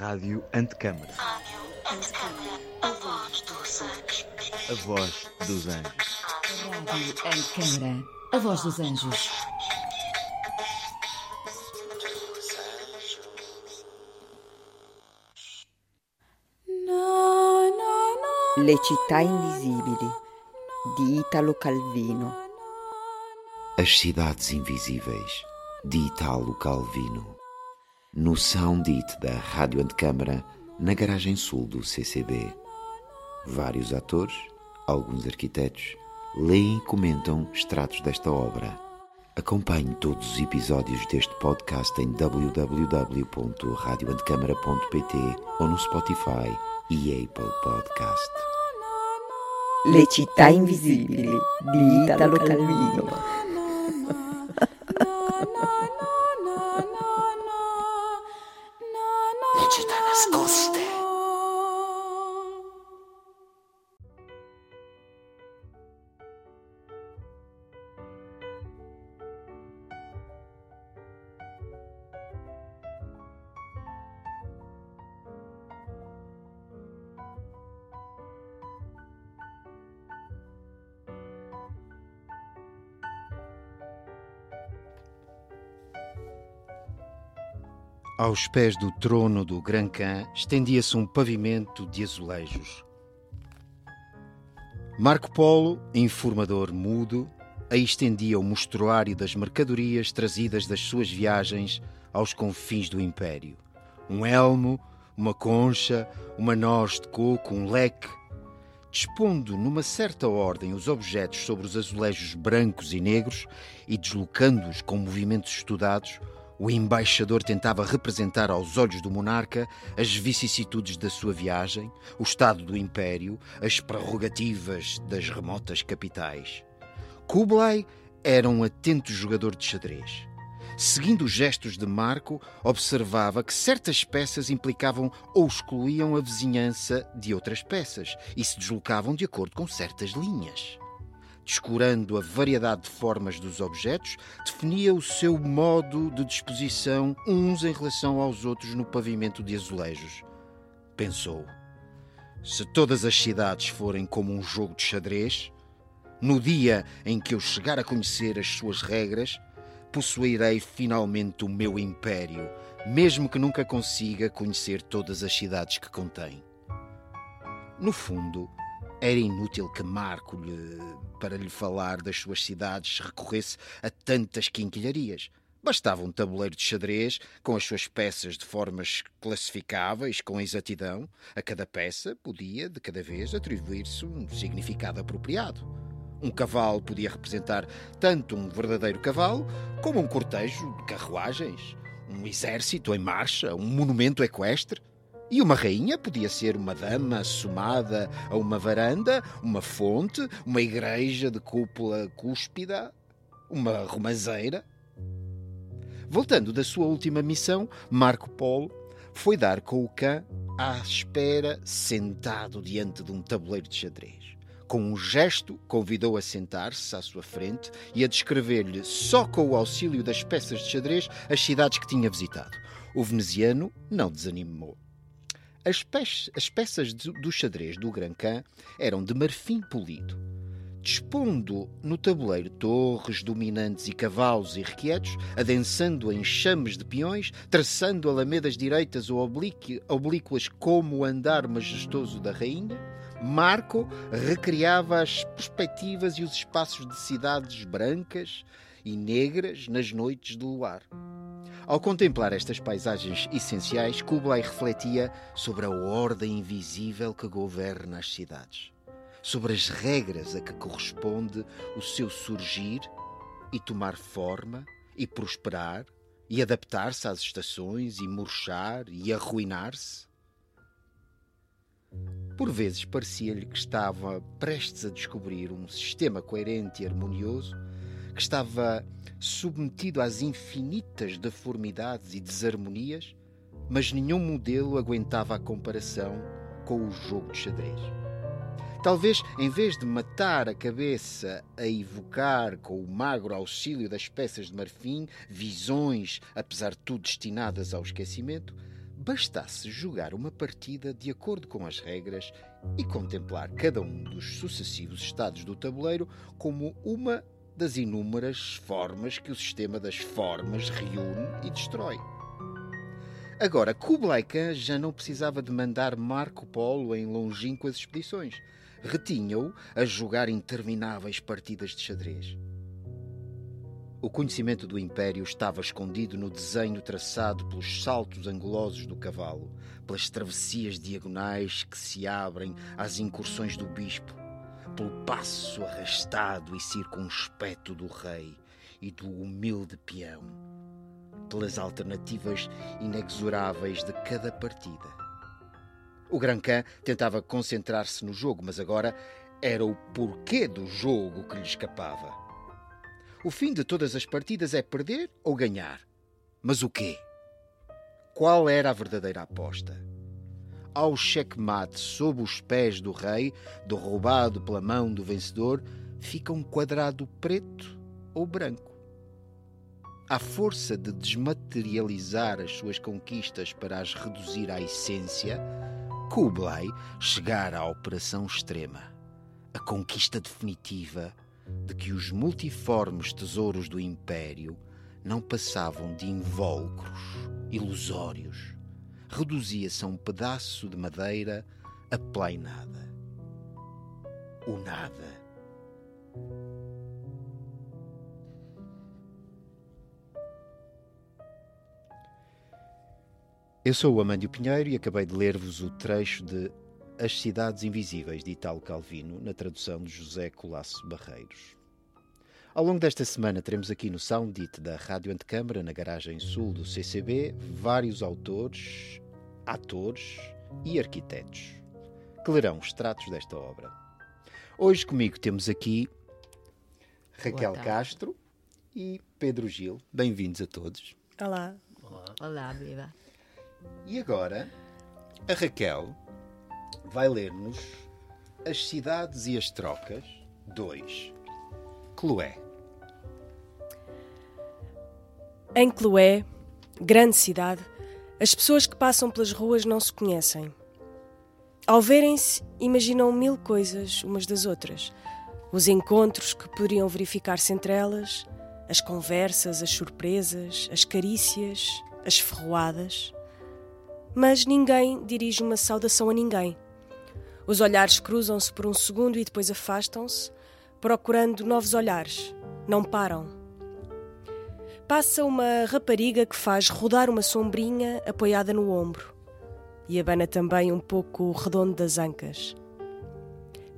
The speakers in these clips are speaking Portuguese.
Rádio Antecâmara. Rádio Antecâmara, a voz dos anjos. A voz dos anjos. Rádio Antecâmara, a voz dos anjos. Le città invisibili di Italo Calvino. As Cidades Invisíveis, de Italo Calvino. No Soundit da Rádio Antecâmara, na garagem sul do CCB. Vários atores, alguns arquitetos, leem e comentam extratos desta obra. Acompanhe todos os episódios deste podcast em www.radioantecâmara.pt ou no Spotify e Apple Podcast. Le città invisibili di Italo Calvino. Aos pés do trono do Gran Khan estendia-se um pavimento de azulejos. Marco Polo, informador mudo, aí estendia o mostruário das mercadorias trazidas das suas viagens aos confins do Império. Um elmo, uma concha, uma noz de coco, um leque. Dispondo numa certa ordem os objetos sobre os azulejos brancos e negros e deslocando-os com movimentos estudados, o embaixador tentava representar aos olhos do monarca as vicissitudes da sua viagem, o estado do império, as prerrogativas das remotas capitais. Kublai era um atento jogador de xadrez. Seguindo os gestos de Marco, observava que certas peças implicavam ou excluíam a vizinhança de outras peças e se deslocavam de acordo com certas linhas descurando a variedade de formas dos objetos, definia o seu modo de disposição uns em relação aos outros no pavimento de azulejos. Pensou: se todas as cidades forem como um jogo de xadrez, no dia em que eu chegar a conhecer as suas regras, possuirei finalmente o meu império, mesmo que nunca consiga conhecer todas as cidades que contém. No fundo, era inútil que Marco, lhe, para lhe falar das suas cidades, recorresse a tantas quinquilharias. Bastava um tabuleiro de xadrez com as suas peças de formas classificáveis com exatidão. A cada peça podia, de cada vez, atribuir-se um significado apropriado. Um cavalo podia representar tanto um verdadeiro cavalo como um cortejo de carruagens, um exército em marcha, um monumento equestre. E uma rainha podia ser uma dama assomada a uma varanda, uma fonte, uma igreja de cúpula cúspida, uma romazeira. Voltando da sua última missão, Marco Polo foi dar com o cã à espera, sentado diante de um tabuleiro de xadrez. Com um gesto, convidou a sentar-se à sua frente e a descrever-lhe, só com o auxílio das peças de xadrez, as cidades que tinha visitado. O veneziano não desanimou. As, pe as peças de, do xadrez do Gran Khan eram de marfim polido. Dispondo no tabuleiro torres, dominantes e cavalos irrequietos, adensando em chames de peões, traçando alamedas direitas ou oblíquas como o andar majestoso da rainha, Marco recriava as perspectivas e os espaços de cidades brancas e negras nas noites do luar. Ao contemplar estas paisagens essenciais, Kublai refletia sobre a ordem invisível que governa as cidades, sobre as regras a que corresponde o seu surgir e tomar forma e prosperar e adaptar-se às estações e murchar e arruinar-se. Por vezes parecia-lhe que estava prestes a descobrir um sistema coerente e harmonioso que estava submetido às infinitas deformidades e desarmonias, mas nenhum modelo aguentava a comparação com o jogo de xadrez. Talvez, em vez de matar a cabeça a evocar com o magro auxílio das peças de marfim visões, apesar de tudo destinadas ao esquecimento, bastasse jogar uma partida de acordo com as regras e contemplar cada um dos sucessivos estados do tabuleiro como uma das inúmeras formas que o sistema das formas reúne e destrói. Agora, Kublai Khan já não precisava de mandar Marco Polo em longínquas expedições. Retinha-o a jogar intermináveis partidas de xadrez. O conhecimento do Império estava escondido no desenho traçado pelos saltos angulosos do cavalo, pelas travessias diagonais que se abrem às incursões do bispo, pelo passo arrastado e circunspecto do rei e do humilde peão, pelas alternativas inexoráveis de cada partida. O Gran Khan tentava concentrar-se no jogo, mas agora era o porquê do jogo que lhe escapava. O fim de todas as partidas é perder ou ganhar. Mas o quê? Qual era a verdadeira aposta? Ao checkmate sob os pés do rei, derrubado pela mão do vencedor, fica um quadrado preto ou branco. À força de desmaterializar as suas conquistas para as reduzir à essência, Kublai chegara à operação extrema, a conquista definitiva de que os multiformes tesouros do Império não passavam de invólucros ilusórios. Reduzia-se a um pedaço de madeira aplainada. O nada. Eu sou o Amândio Pinheiro e acabei de ler-vos o trecho de as Cidades Invisíveis de Italo Calvino, na tradução de José Colasso Barreiros. Ao longo desta semana teremos aqui no Soundit da Rádio Antecâmara, na garagem sul do CCB, vários autores, atores e arquitetos que lerão extratos desta obra. Hoje comigo temos aqui Raquel Castro e Pedro Gil. Bem-vindos a todos. Olá. Olá, viva. E agora, a Raquel vai ler-nos As Cidades e as Trocas 2. Cloé. Em Cloé, grande cidade, as pessoas que passam pelas ruas não se conhecem. Ao verem-se, imaginam mil coisas umas das outras. Os encontros que poderiam verificar-se entre elas, as conversas, as surpresas, as carícias, as ferroadas. Mas ninguém dirige uma saudação a ninguém. Os olhares cruzam-se por um segundo e depois afastam-se, procurando novos olhares. Não param. Passa uma rapariga que faz rodar uma sombrinha apoiada no ombro e abana também um pouco o redondo das ancas.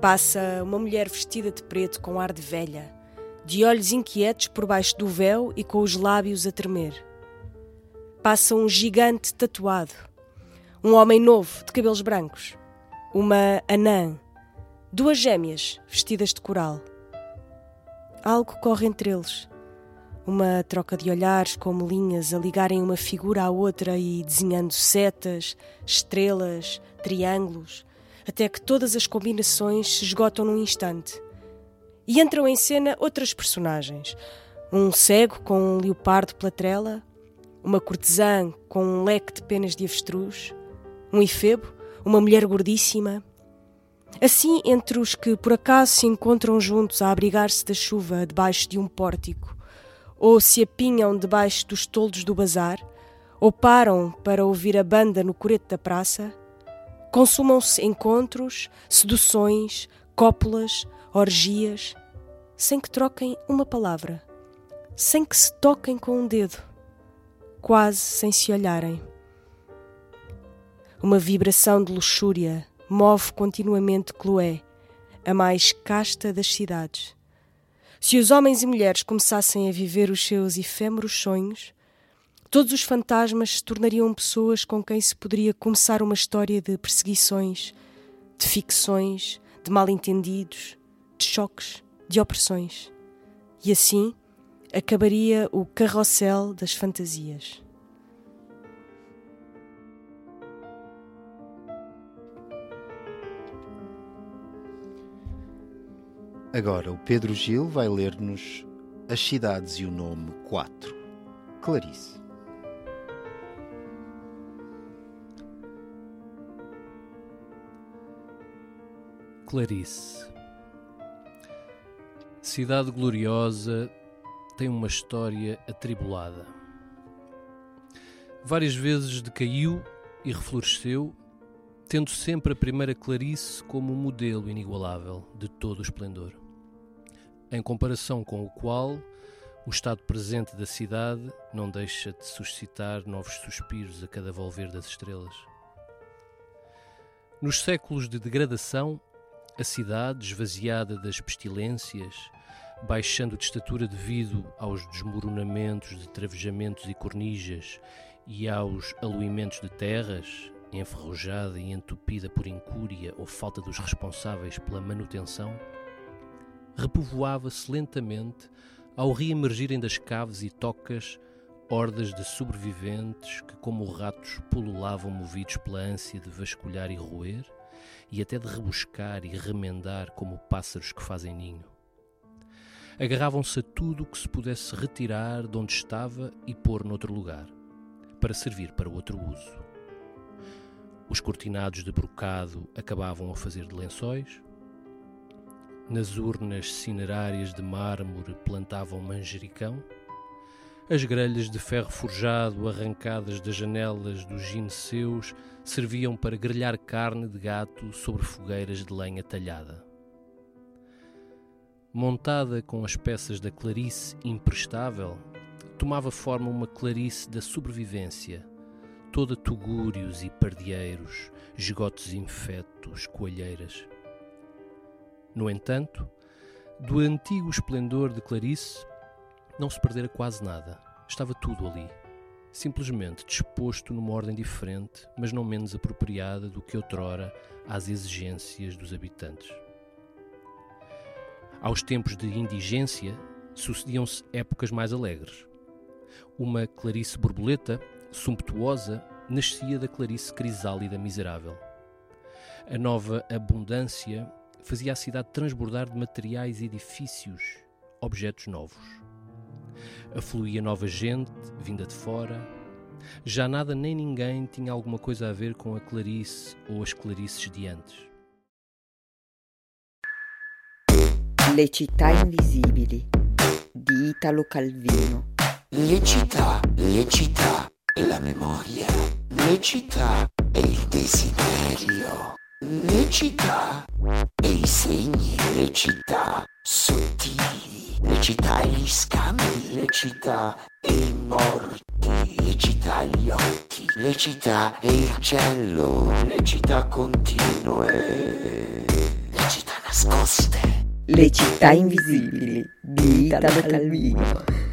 Passa uma mulher vestida de preto com ar de velha, de olhos inquietos por baixo do véu e com os lábios a tremer. Passa um gigante tatuado, um homem novo de cabelos brancos uma anã, duas gêmeas vestidas de coral. Algo corre entre eles. Uma troca de olhares como linhas a ligarem uma figura à outra e desenhando setas, estrelas, triângulos, até que todas as combinações se esgotam num instante. E entram em cena outras personagens. Um cego com um leopardo pela trela, uma cortesã com um leque de penas de avestruz, um efebo uma mulher gordíssima. Assim, entre os que por acaso se encontram juntos a abrigar-se da chuva debaixo de um pórtico, ou se apinham debaixo dos toldos do bazar, ou param para ouvir a banda no coreto da praça, consumam-se encontros, seduções, cópulas, orgias, sem que troquem uma palavra, sem que se toquem com um dedo, quase sem se olharem. Uma vibração de luxúria move continuamente Chloé, a mais casta das cidades. Se os homens e mulheres começassem a viver os seus efêmeros sonhos, todos os fantasmas se tornariam pessoas com quem se poderia começar uma história de perseguições, de ficções, de mal-entendidos, de choques, de opressões. E assim acabaria o carrossel das fantasias. Agora, o Pedro Gil vai ler-nos As Cidades e o Nome 4. Clarice. Clarice. Cidade gloriosa tem uma história atribulada. Várias vezes decaiu e refloresceu, tendo sempre a primeira Clarice como modelo inigualável de todo o esplendor em comparação com o qual o estado presente da cidade não deixa de suscitar novos suspiros a cada volver das estrelas. Nos séculos de degradação, a cidade, esvaziada das pestilências, baixando de estatura devido aos desmoronamentos de travejamentos e cornijas e aos aluimentos de terras, enferrujada e entupida por incúria ou falta dos responsáveis pela manutenção, repovoava-se lentamente ao reemergirem das caves e tocas hordas de sobreviventes que, como ratos, pululavam movidos pela ânsia de vasculhar e roer, e até de rebuscar e remendar como pássaros que fazem ninho. Agarravam-se a tudo o que se pudesse retirar de onde estava e pôr noutro lugar, para servir para outro uso. Os cortinados de brocado acabavam a fazer de lençóis, nas urnas cinerárias de mármore plantavam manjericão. As grelhas de ferro forjado arrancadas das janelas dos gineceus serviam para grelhar carne de gato sobre fogueiras de lenha talhada. Montada com as peças da clarice imprestável, tomava forma uma clarice da sobrevivência, toda tugúrios e pardieiros, esgotos infetos, coalheiras. No entanto, do antigo esplendor de Clarice não se perdera quase nada. Estava tudo ali, simplesmente disposto numa ordem diferente, mas não menos apropriada do que outrora às exigências dos habitantes. Aos tempos de indigência sucediam-se épocas mais alegres. Uma Clarice borboleta, sumptuosa, nascia da Clarice crisálida miserável. A nova abundância fazia a cidade transbordar de materiais, edifícios, objetos novos. Afluía nova gente, vinda de fora. Já nada nem ninguém tinha alguma coisa a ver com a Clarice ou as Clarices de antes. Le città invisibili di Italo Calvino. Le città, le città e la memoria. Le città e il desiderio. Le città e i segni, le città sottili, le città e gli scambi, le città e i morti, le città e gli occhi, le città e il cielo, le città continue, le città nascoste. Le città invisibili di Italo Calvino.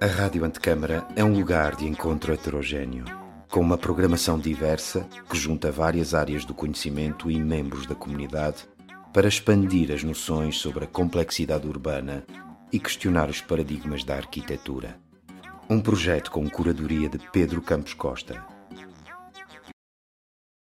A Rádio Antecâmara é um lugar de encontro heterogêneo, com uma programação diversa que junta várias áreas do conhecimento e membros da comunidade para expandir as noções sobre a complexidade urbana e questionar os paradigmas da arquitetura. Um projeto com curadoria de Pedro Campos Costa